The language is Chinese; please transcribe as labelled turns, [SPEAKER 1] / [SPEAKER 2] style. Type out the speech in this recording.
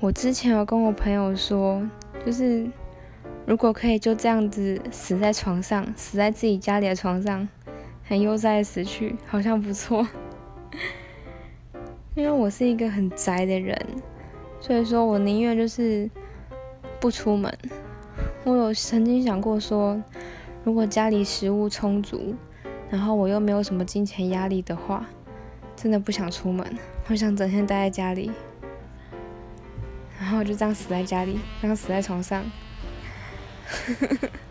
[SPEAKER 1] 我之前有跟我朋友说，就是如果可以就这样子死在床上，死在自己家里的床上，很悠哉的死去，好像不错。因为我是一个很宅的人，所以说我宁愿就是不出门。我有曾经想过说，如果家里食物充足，然后我又没有什么金钱压力的话，真的不想出门，我想整天待在家里。我就这样死在家里，然后死在床上。